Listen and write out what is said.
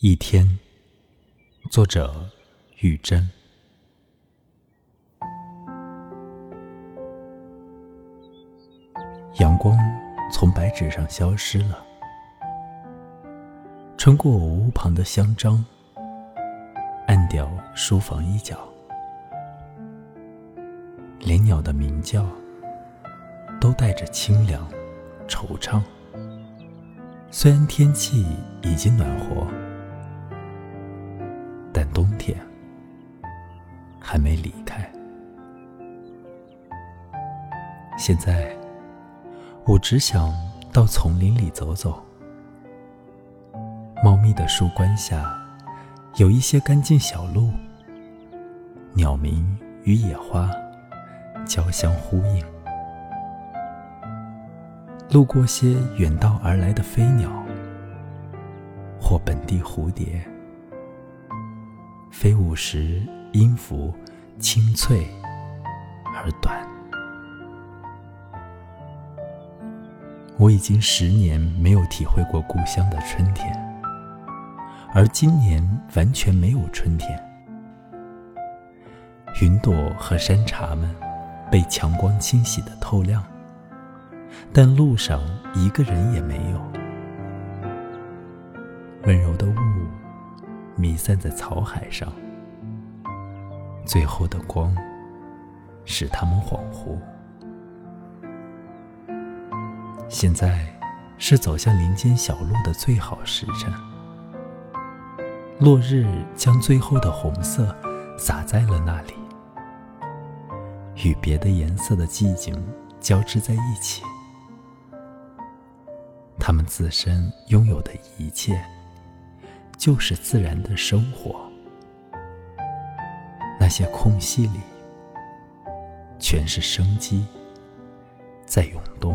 一天，作者玉珍。阳光从白纸上消失了，穿过我屋旁的香樟，暗掉书房一角，连鸟的鸣叫都带着清凉、惆怅。虽然天气已经暖和，冬天还没离开。现在，我只想到丛林里走走。茂密的树冠下，有一些干净小路，鸟鸣与野花交相呼应。路过些远道而来的飞鸟，或本地蝴蝶，飞舞时音符清脆而短。我已经十年没有体会过故乡的春天，而今年完全没有春天。云朵和山茶们被强光清洗的透亮。但路上一个人也没有。温柔的雾弥散在草海上，最后的光使他们恍惚。现在是走向林间小路的最好时辰。落日将最后的红色洒在了那里，与别的颜色的寂静交织在一起。他们自身拥有的一切，就是自然的生活。那些空隙里，全是生机在涌动。